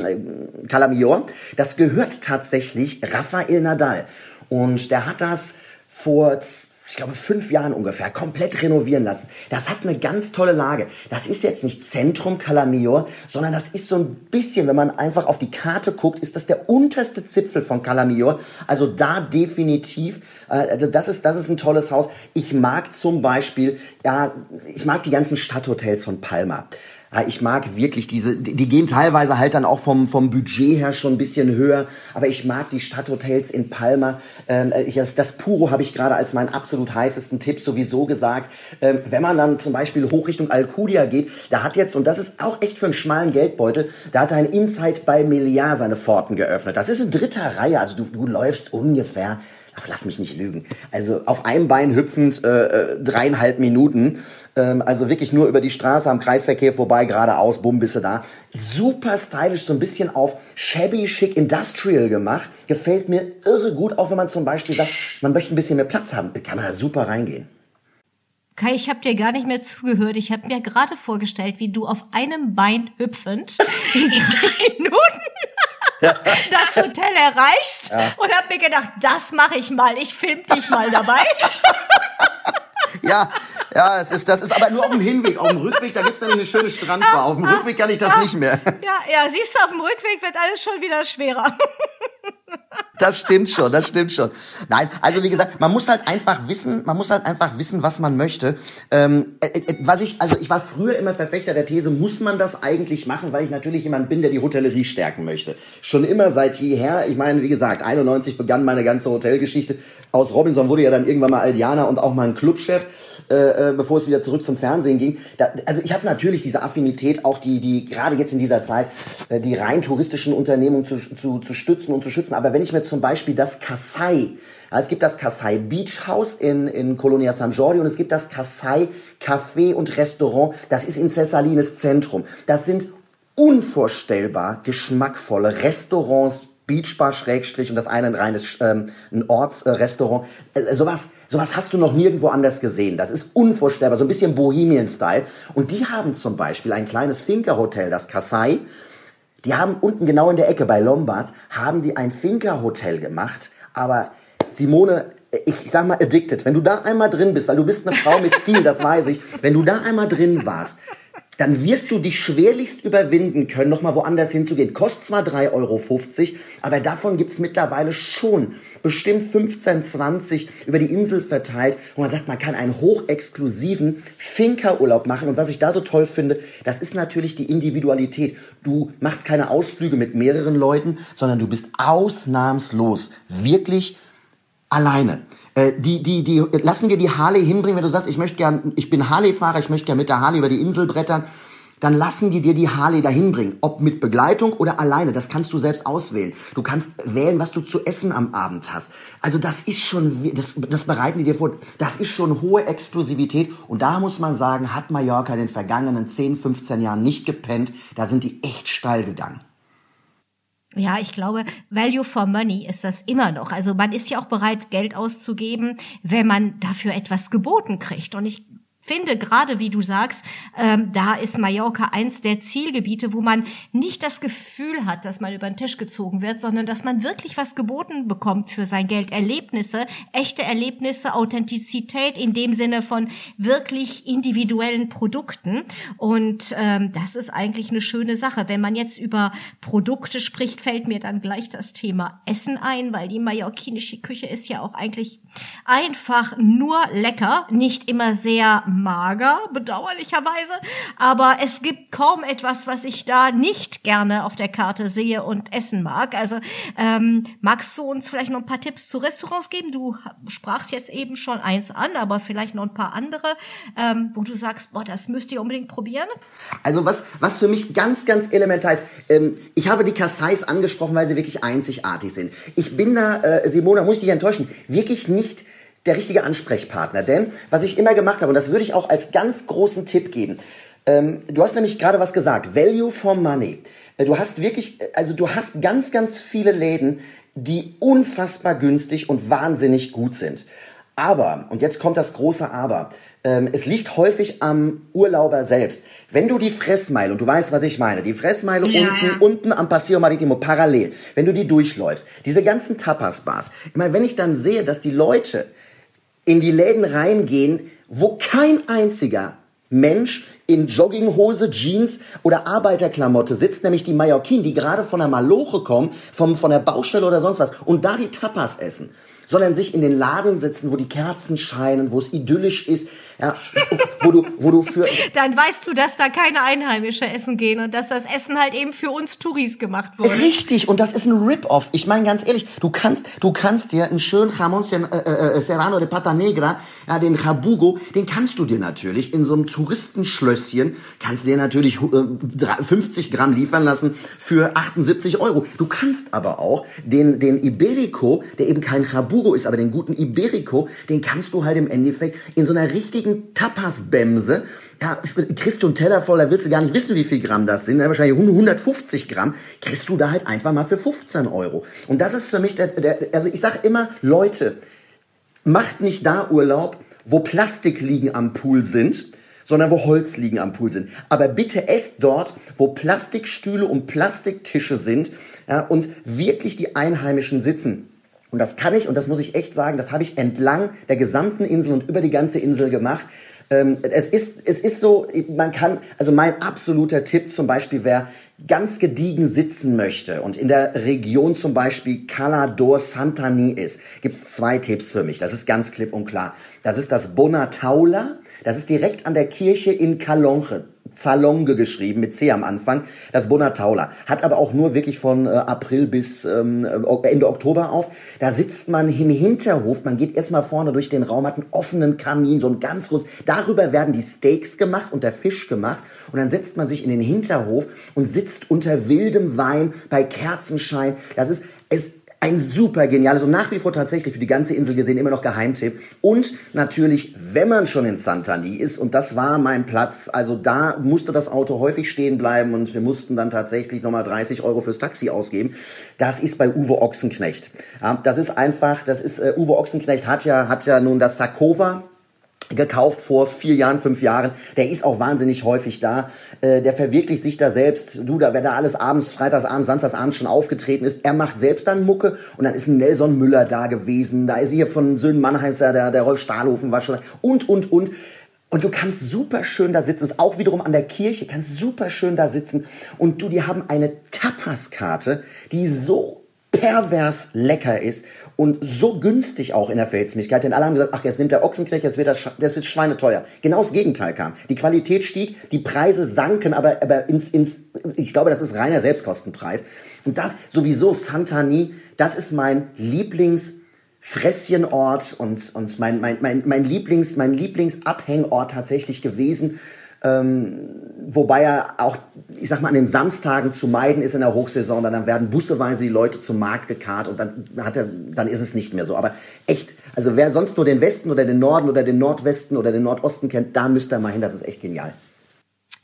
Calamior. Das gehört tatsächlich Rafael Nadal. Und der hat das vor ich glaube, fünf Jahren ungefähr, komplett renovieren lassen. Das hat eine ganz tolle Lage. Das ist jetzt nicht Zentrum Calamior, sondern das ist so ein bisschen, wenn man einfach auf die Karte guckt, ist das der unterste Zipfel von Calamior. Also da definitiv, äh, also das ist, das ist ein tolles Haus. Ich mag zum Beispiel, ja, ich mag die ganzen Stadthotels von Palma. Ja, ich mag wirklich diese, die, gehen teilweise halt dann auch vom, vom Budget her schon ein bisschen höher, aber ich mag die Stadthotels in Palma. Ähm, ich, das, das Puro habe ich gerade als meinen absolut heißesten Tipp sowieso gesagt. Ähm, wenn man dann zum Beispiel hoch Richtung Alcudia geht, da hat jetzt, und das ist auch echt für einen schmalen Geldbeutel, da hat ein Insight bei Meliá seine Pforten geöffnet. Das ist in dritter Reihe, also du, du läufst ungefähr Ach, lass mich nicht lügen. Also auf einem Bein hüpfend äh, äh, dreieinhalb Minuten. Ähm, also wirklich nur über die Straße am Kreisverkehr vorbei, geradeaus, bumm, bist du da. Super stylisch, so ein bisschen auf shabby, chic, industrial gemacht. Gefällt mir irre gut, auch wenn man zum Beispiel sagt, man möchte ein bisschen mehr Platz haben. Kann man da super reingehen. Kai, ich habe dir gar nicht mehr zugehört. Ich habe mir gerade vorgestellt, wie du auf einem Bein hüpfend in drei Minuten das Hotel erreichst und habe mir gedacht, das mache ich mal. Ich film dich mal dabei. Ja, ja, es ist, das ist aber nur auf dem Hinweg. Auf dem Rückweg, da gibt's dann eine schöne Strandbar. Auf dem Rückweg kann ich das nicht mehr. Ja, ja, siehst du, auf dem Rückweg wird alles schon wieder schwerer. Das stimmt schon, das stimmt schon. Nein, also wie gesagt, man muss halt einfach wissen, man muss halt einfach wissen, was man möchte. Ähm, äh, äh, was ich, also ich war früher immer Verfechter der These, muss man das eigentlich machen, weil ich natürlich jemand bin, der die Hotellerie stärken möchte. Schon immer seit jeher. Ich meine, wie gesagt, 91 begann meine ganze Hotelgeschichte. Aus Robinson wurde ja dann irgendwann mal Aldiana und auch mal ein Clubchef äh, äh, bevor es wieder zurück zum Fernsehen ging. Da, also ich habe natürlich diese Affinität, auch die, die gerade jetzt in dieser Zeit, äh, die rein touristischen Unternehmungen zu, zu, zu stützen und zu schützen. Aber wenn ich mir zum Beispiel das Kasai. Ja, es gibt das Kasai Beach House in, in Colonia San Jordi und es gibt das Kasai Café und Restaurant. Das ist in Cessalines Zentrum. Das sind unvorstellbar geschmackvolle Restaurants, Beachbar Schrägstrich und das eine ein reines ähm, Ortsrestaurant. Äh, äh, sowas, sowas hast du noch nirgendwo anders gesehen. Das ist unvorstellbar, so ein bisschen Bohemian-Style. Und die haben zum Beispiel ein kleines Finca-Hotel, das Kasai. Die haben unten genau in der Ecke bei Lombards, haben die ein Finca-Hotel gemacht. Aber Simone, ich sag mal addicted. Wenn du da einmal drin bist, weil du bist eine Frau mit Stil, das weiß ich. Wenn du da einmal drin warst, dann wirst du dich schwerlichst überwinden können, nochmal woanders hinzugehen. Kostet zwar 3,50 Euro, aber davon gibt's mittlerweile schon bestimmt 15, 20 über die Insel verteilt. Und man sagt, man kann einen hochexklusiven Finca-Urlaub machen. Und was ich da so toll finde, das ist natürlich die Individualität. Du machst keine Ausflüge mit mehreren Leuten, sondern du bist ausnahmslos wirklich alleine. Äh, die, die, die lassen dir die Harley hinbringen, wenn du sagst, ich möchte gern, ich bin Harley-Fahrer, ich möchte gern mit der Harley über die Insel brettern, dann lassen die dir die Harley dahin bringen. Ob mit Begleitung oder alleine, das kannst du selbst auswählen. Du kannst wählen, was du zu essen am Abend hast. Also das ist schon, das, das bereiten die dir vor. Das ist schon hohe Exklusivität. Und da muss man sagen, hat Mallorca in den vergangenen 10, 15 Jahren nicht gepennt. Da sind die echt steil gegangen. Ja, ich glaube, Value for Money ist das immer noch. Also man ist ja auch bereit, Geld auszugeben, wenn man dafür etwas geboten kriegt. Und ich finde, gerade wie du sagst, ähm, da ist Mallorca eins der Zielgebiete, wo man nicht das Gefühl hat, dass man über den Tisch gezogen wird, sondern dass man wirklich was geboten bekommt für sein Geld. Erlebnisse, echte Erlebnisse, Authentizität in dem Sinne von wirklich individuellen Produkten. Und ähm, das ist eigentlich eine schöne Sache. Wenn man jetzt über Produkte spricht, fällt mir dann gleich das Thema Essen ein, weil die mallorquinische Küche ist ja auch eigentlich einfach nur lecker, nicht immer sehr mager, bedauerlicherweise. Aber es gibt kaum etwas, was ich da nicht gerne auf der Karte sehe und essen mag. Also ähm, magst du uns vielleicht noch ein paar Tipps zu Restaurants geben? Du sprachst jetzt eben schon eins an, aber vielleicht noch ein paar andere, ähm, wo du sagst, boah, das müsst ihr unbedingt probieren. Also was, was für mich ganz, ganz elementar ist, ähm, ich habe die Kassais angesprochen, weil sie wirklich einzigartig sind. Ich bin da, äh, Simona, muss ich dich enttäuschen, wirklich nicht der richtige Ansprechpartner. Denn was ich immer gemacht habe, und das würde ich auch als ganz großen Tipp geben, ähm, du hast nämlich gerade was gesagt, Value for Money. Äh, du hast wirklich, äh, also du hast ganz, ganz viele Läden, die unfassbar günstig und wahnsinnig gut sind. Aber, und jetzt kommt das große Aber, ähm, es liegt häufig am Urlauber selbst. Wenn du die Fressmeile, und du weißt, was ich meine, die Fressmeile ja. unten, unten am Paseo Maritimo parallel, wenn du die durchläufst, diese ganzen Tapas-Bars, ich meine, wenn ich dann sehe, dass die Leute in die Läden reingehen, wo kein einziger Mensch in Jogginghose, Jeans oder Arbeiterklamotte sitzt, nämlich die Mallorquin, die gerade von der Maloche kommen, vom, von der Baustelle oder sonst was, und da die Tapas essen sondern sich in den Laden setzen, wo die Kerzen scheinen, wo es idyllisch ist, ja, wo du, wo du für. Dann weißt du, dass da keine Einheimische essen gehen und dass das Essen halt eben für uns Touris gemacht wurde. Richtig, und das ist ein Rip-Off. Ich meine ganz ehrlich, du kannst, du kannst dir einen schönen Jamón äh, äh, Serrano de Pata Negra, ja, den Jabugo, den kannst du dir natürlich in so einem Touristenschlösschen, kannst dir natürlich äh, 50 Gramm liefern lassen für 78 Euro. Du kannst aber auch den, den Iberico, der eben kein Jabugo ist, aber den guten Iberico, den kannst du halt im Endeffekt in so einer richtigen Tapas-Bämse. Ja, kriegst du einen Teller voll, da willst du gar nicht wissen, wie viel Gramm das sind. Ja, wahrscheinlich 150 Gramm. Kriegst du da halt einfach mal für 15 Euro. Und das ist für mich der, der also ich sage immer, Leute, macht nicht da Urlaub, wo Plastikliegen am Pool sind, sondern wo Holzliegen am Pool sind. Aber bitte esst dort, wo Plastikstühle und Plastiktische sind ja, und wirklich die Einheimischen sitzen. Und das kann ich, und das muss ich echt sagen, das habe ich entlang der gesamten Insel und über die ganze Insel gemacht. Ähm, es, ist, es ist so, man kann, also mein absoluter Tipp zum Beispiel wäre, ganz gediegen sitzen möchte und in der Region zum Beispiel Calador Santani ist, gibt es zwei Tipps für mich. Das ist ganz klipp und klar. Das ist das Bonataula. Das ist direkt an der Kirche in Calonge. Zalonge geschrieben, mit C am Anfang, das Bonataula. Hat aber auch nur wirklich von äh, April bis ähm, Ende Oktober auf. Da sitzt man im Hinterhof, man geht erstmal vorne durch den Raum, hat einen offenen Kamin, so ein ganz groß. Darüber werden die Steaks gemacht und der Fisch gemacht. Und dann setzt man sich in den Hinterhof und sitzt unter wildem Wein bei Kerzenschein. Das ist, es ein super geniales und nach wie vor tatsächlich für die ganze Insel gesehen immer noch Geheimtipp. Und natürlich, wenn man schon in Santani ist, und das war mein Platz, also da musste das Auto häufig stehen bleiben und wir mussten dann tatsächlich nochmal 30 Euro fürs Taxi ausgeben. Das ist bei Uwe Ochsenknecht. Das ist einfach, das ist, uh, Uwe Ochsenknecht hat ja, hat ja nun das Sarkova gekauft vor vier Jahren, fünf Jahren. Der ist auch wahnsinnig häufig da. Äh, der verwirklicht sich da selbst. Du, da, wenn da alles abends, freitagsabends, samstagsabends schon aufgetreten ist, er macht selbst dann Mucke und dann ist ein Nelson Müller da gewesen. Da ist hier von Söhnen Mannheim der, der Rolf Stahlhofen war schon und, und, und. Und du kannst super schön da sitzen, ist auch wiederum an der Kirche, kannst super schön da sitzen. Und du, die haben eine Tapas-Karte, die so pervers lecker ist und so günstig auch in der Verhältnismäßigkeit. Denn alle haben gesagt, ach, jetzt nimmt der Ochsenknecht, jetzt wird das, das wird schweineteuer. Genau das Gegenteil kam. Die Qualität stieg, die Preise sanken, aber, aber ins, ins, ich glaube, das ist reiner Selbstkostenpreis. Und das sowieso Santani, das ist mein Lieblings Fresschenort und, und mein, mein, mein, mein Lieblings, mein Lieblingsabhängort tatsächlich gewesen. Ähm, wobei er auch, ich sag mal, an den Samstagen zu meiden ist in der Hochsaison, dann werden busseweise die Leute zum Markt gekarrt und dann hat er, dann ist es nicht mehr so. Aber echt, also wer sonst nur den Westen oder den Norden oder den Nordwesten oder den Nordosten kennt, da müsst ihr mal hin, das ist echt genial.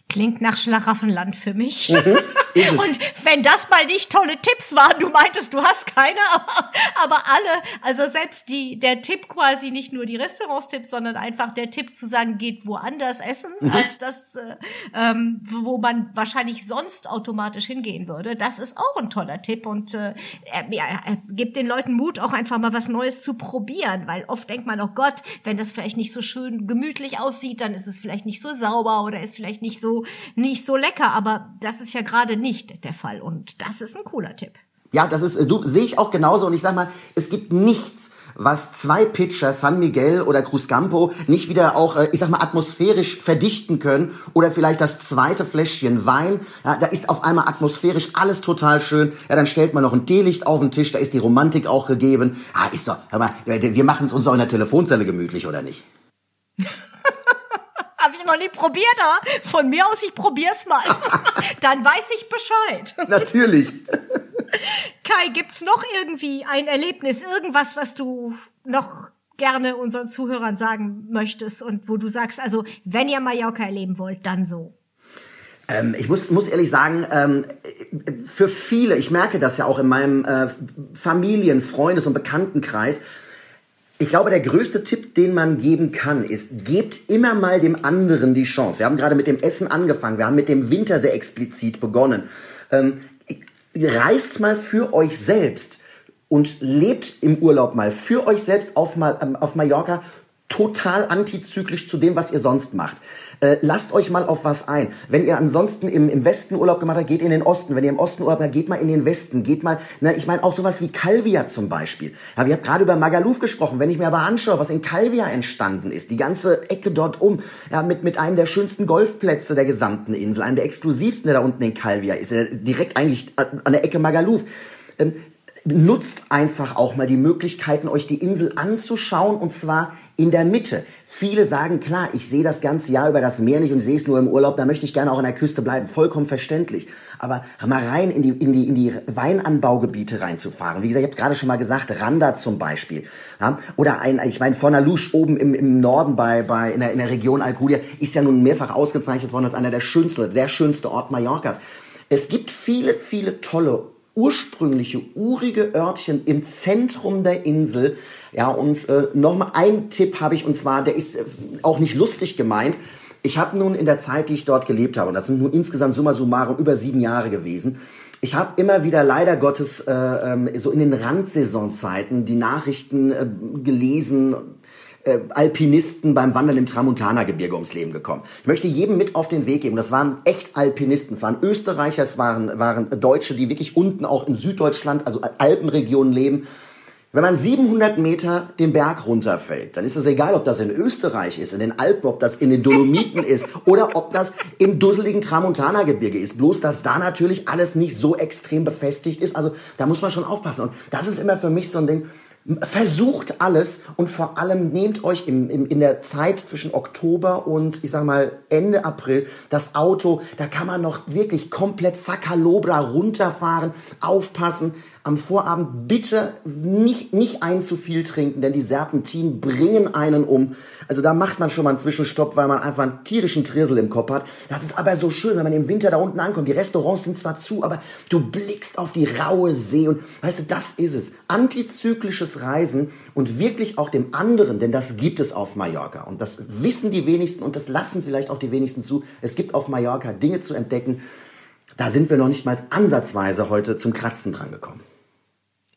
Klingt nach Schlaraffenland für mich. Mhm. Und wenn das mal nicht tolle Tipps waren, du meintest, du hast keine, aber, aber alle, also selbst die, der Tipp quasi nicht nur die Restaurants-Tipps, sondern einfach der Tipp zu sagen, geht woanders essen, mhm. als das, äh, ähm, wo man wahrscheinlich sonst automatisch hingehen würde. Das ist auch ein toller Tipp und äh, er, er gibt den Leuten Mut, auch einfach mal was Neues zu probieren, weil oft denkt man, oh Gott, wenn das vielleicht nicht so schön gemütlich aussieht, dann ist es vielleicht nicht so sauber oder ist vielleicht nicht so, nicht so lecker, aber das ist ja gerade nicht der Fall. Und das ist ein cooler Tipp. Ja, das ist, du, sehe ich auch genauso. Und ich sag mal, es gibt nichts, was zwei Pitcher, San Miguel oder Cruzcampo, nicht wieder auch, äh, ich sag mal, atmosphärisch verdichten können. Oder vielleicht das zweite Fläschchen Wein. Ja, da ist auf einmal atmosphärisch alles total schön. Ja, dann stellt man noch ein Teelicht auf den Tisch, da ist die Romantik auch gegeben. Ah, ist doch, hör mal, wir machen es uns auch in der Telefonzelle gemütlich, oder nicht? Habe ich noch nie probiert, aber von mir aus, ich probier's mal. Dann weiß ich Bescheid. Natürlich. Kai, gibt's noch irgendwie ein Erlebnis, irgendwas, was du noch gerne unseren Zuhörern sagen möchtest und wo du sagst, also wenn ihr Mallorca erleben wollt, dann so? Ähm, ich muss, muss ehrlich sagen, ähm, für viele, ich merke das ja auch in meinem äh, Familien-, Freundes- und Bekanntenkreis, ich glaube, der größte Tipp, den man geben kann, ist, gebt immer mal dem anderen die Chance. Wir haben gerade mit dem Essen angefangen, wir haben mit dem Winter sehr explizit begonnen. Ähm, reist mal für euch selbst und lebt im Urlaub mal für euch selbst auf, ähm, auf Mallorca total antizyklisch zu dem, was ihr sonst macht. Äh, lasst euch mal auf was ein. Wenn ihr ansonsten im, im Westen Urlaub gemacht habt, geht in den Osten. Wenn ihr im Osten Urlaub habt, geht mal in den Westen. Geht mal, na, ich meine auch sowas wie Calvia zum Beispiel. Ja, wir haben gerade über Magaluf gesprochen. Wenn ich mir aber anschaue, was in Calvia entstanden ist, die ganze Ecke dort um, ja, mit, mit einem der schönsten Golfplätze der gesamten Insel, einem der exklusivsten, der da unten in Calvia ist, direkt eigentlich an der Ecke Magaluf. Ähm, nutzt einfach auch mal die Möglichkeiten, euch die Insel anzuschauen und zwar in der Mitte. Viele sagen, klar, ich sehe das ganze Jahr über das Meer nicht und sehe es nur im Urlaub, da möchte ich gerne auch an der Küste bleiben. Vollkommen verständlich. Aber mal rein in die, in die, in die Weinanbaugebiete reinzufahren. Wie gesagt, ich habe gerade schon mal gesagt, Randa zum Beispiel. Ja? Oder ein, ich meine, Fornalusch oben im, im Norden bei, bei, in, der, in der Region Alcudia ist ja nun mehrfach ausgezeichnet worden als einer der schönsten oder der schönste Ort Mallorcas. Es gibt viele, viele tolle ursprüngliche, urige Örtchen im Zentrum der Insel. Ja, und äh, nochmal ein Tipp habe ich, und zwar, der ist äh, auch nicht lustig gemeint. Ich habe nun in der Zeit, die ich dort gelebt habe, und das sind nun insgesamt summa summarum über sieben Jahre gewesen, ich habe immer wieder leider Gottes äh, ähm, so in den Randsaisonzeiten die Nachrichten äh, gelesen, äh, Alpinisten beim Wandern im Tramontana-Gebirge ums Leben gekommen. Ich möchte jedem mit auf den Weg geben. Das waren echt Alpinisten. Es waren Österreicher, es waren, waren Deutsche, die wirklich unten auch in Süddeutschland, also Alpenregionen leben. Wenn man 700 Meter den Berg runterfällt, dann ist es egal, ob das in Österreich ist, in den Alpen, ob das in den Dolomiten ist oder ob das im dusseligen Tramontana-Gebirge ist. Bloß, dass da natürlich alles nicht so extrem befestigt ist. Also da muss man schon aufpassen. Und das ist immer für mich so ein Ding, Versucht alles und vor allem nehmt euch im, im, in der Zeit zwischen Oktober und ich sag mal Ende April das Auto. Da kann man noch wirklich komplett Sakalobra runterfahren, aufpassen. Am Vorabend bitte nicht, nicht ein zu viel trinken, denn die Serpentinen bringen einen um. Also da macht man schon mal einen Zwischenstopp, weil man einfach einen tierischen Trirsel im Kopf hat. Das ist aber so schön, wenn man im Winter da unten ankommt. Die Restaurants sind zwar zu, aber du blickst auf die raue See und weißt du, das ist es. Antizyklisches Reisen und wirklich auch dem anderen, denn das gibt es auf Mallorca. Und das wissen die wenigsten und das lassen vielleicht auch die wenigsten zu. Es gibt auf Mallorca Dinge zu entdecken. Da sind wir noch nicht mal ansatzweise heute zum Kratzen dran gekommen.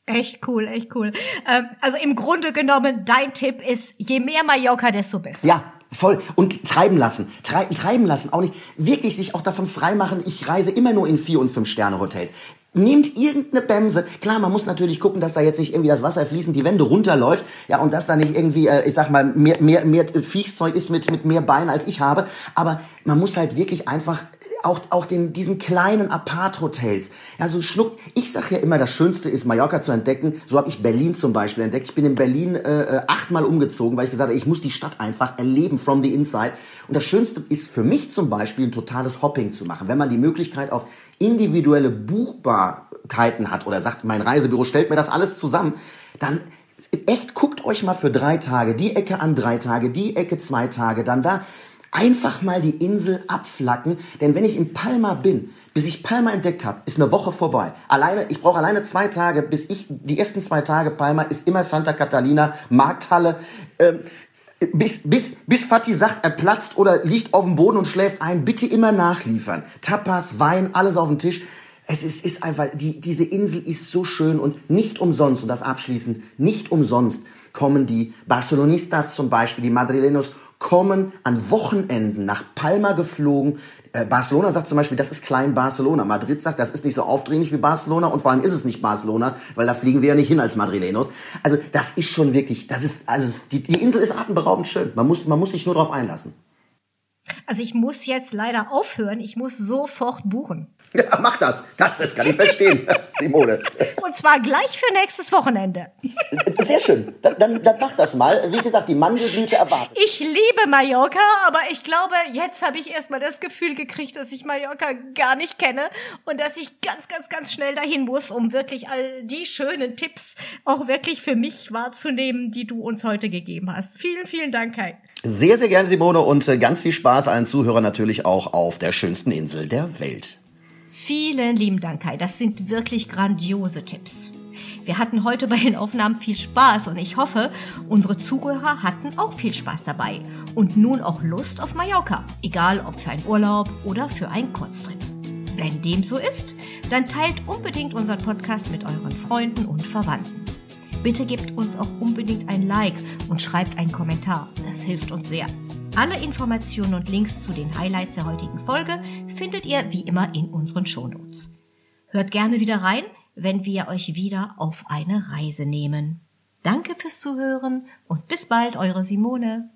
Echt cool, echt cool. Ähm, also im Grunde genommen, dein Tipp ist, je mehr Mallorca, desto besser. Ja, voll. Und treiben lassen. Treiben, treiben lassen. Auch nicht wirklich sich auch davon freimachen, ich reise immer nur in Vier- und Fünf-Sterne-Hotels. Nehmt irgendeine Bämse. Klar, man muss natürlich gucken, dass da jetzt nicht irgendwie das Wasser fließend die Wände runterläuft. Ja, und dass da nicht irgendwie, äh, ich sag mal, mehr, mehr, mehr Viechszeug ist mit, mit mehr Beinen als ich habe. Aber man muss halt wirklich einfach auch, auch den, diesen kleinen Apart-Hotels. Ja, so schnuck. Ich sag ja immer, das Schönste ist, Mallorca zu entdecken. So habe ich Berlin zum Beispiel entdeckt. Ich bin in Berlin äh, äh, achtmal umgezogen, weil ich gesagt habe, ich muss die Stadt einfach erleben from the inside. Und das Schönste ist für mich zum Beispiel, ein totales Hopping zu machen. Wenn man die Möglichkeit auf individuelle Buchbarkeiten hat oder sagt, mein Reisebüro stellt mir das alles zusammen, dann echt guckt euch mal für drei Tage die Ecke an drei Tage, die Ecke zwei Tage, dann da einfach mal die Insel abflacken. Denn wenn ich in Palma bin, bis ich Palma entdeckt habe, ist eine Woche vorbei. Alleine, ich brauche alleine zwei Tage, bis ich, die ersten zwei Tage Palma ist immer Santa Catalina, Markthalle. Ähm, bis, bis, bis Fatih sagt, er platzt oder liegt auf dem Boden und schläft ein, bitte immer nachliefern. Tapas, Wein, alles auf dem Tisch. Es ist, ist einfach, die, diese Insel ist so schön und nicht umsonst, und das abschließend, nicht umsonst kommen die Barcelonistas zum Beispiel, die Madrilenos kommen an Wochenenden nach Palma geflogen. Äh, Barcelona sagt zum Beispiel, das ist klein Barcelona. Madrid sagt, das ist nicht so aufdringlich wie Barcelona und vor allem ist es nicht Barcelona, weil da fliegen wir ja nicht hin als Madrilenos. Also das ist schon wirklich, das ist, also die, die Insel ist atemberaubend schön. Man muss, man muss sich nur darauf einlassen. Also ich muss jetzt leider aufhören. Ich muss sofort buchen. Ja, mach das. Das, das kann ich verstehen, Simone. Und zwar gleich für nächstes Wochenende. Sehr schön. Dann, dann, dann mach das mal. Wie gesagt, die Mandelblüte erwartet. Ich liebe Mallorca, aber ich glaube, jetzt habe ich erstmal das Gefühl gekriegt, dass ich Mallorca gar nicht kenne und dass ich ganz, ganz, ganz schnell dahin muss, um wirklich all die schönen Tipps auch wirklich für mich wahrzunehmen, die du uns heute gegeben hast. Vielen, vielen Dank, Kai. Sehr, sehr gerne, Simone, und äh, ganz viel Spaß allen Zuhörern natürlich auch auf der schönsten Insel der Welt. Vielen lieben Dank, Kai. Das sind wirklich grandiose Tipps. Wir hatten heute bei den Aufnahmen viel Spaß und ich hoffe, unsere Zuhörer hatten auch viel Spaß dabei und nun auch Lust auf Mallorca, egal ob für einen Urlaub oder für einen Kurztrip. Wenn dem so ist, dann teilt unbedingt unseren Podcast mit euren Freunden und Verwandten. Bitte gebt uns auch unbedingt ein Like und schreibt einen Kommentar. Das hilft uns sehr. Alle Informationen und Links zu den Highlights der heutigen Folge findet ihr wie immer in unseren Shownotes. Hört gerne wieder rein, wenn wir euch wieder auf eine Reise nehmen. Danke fürs Zuhören und bis bald, eure Simone.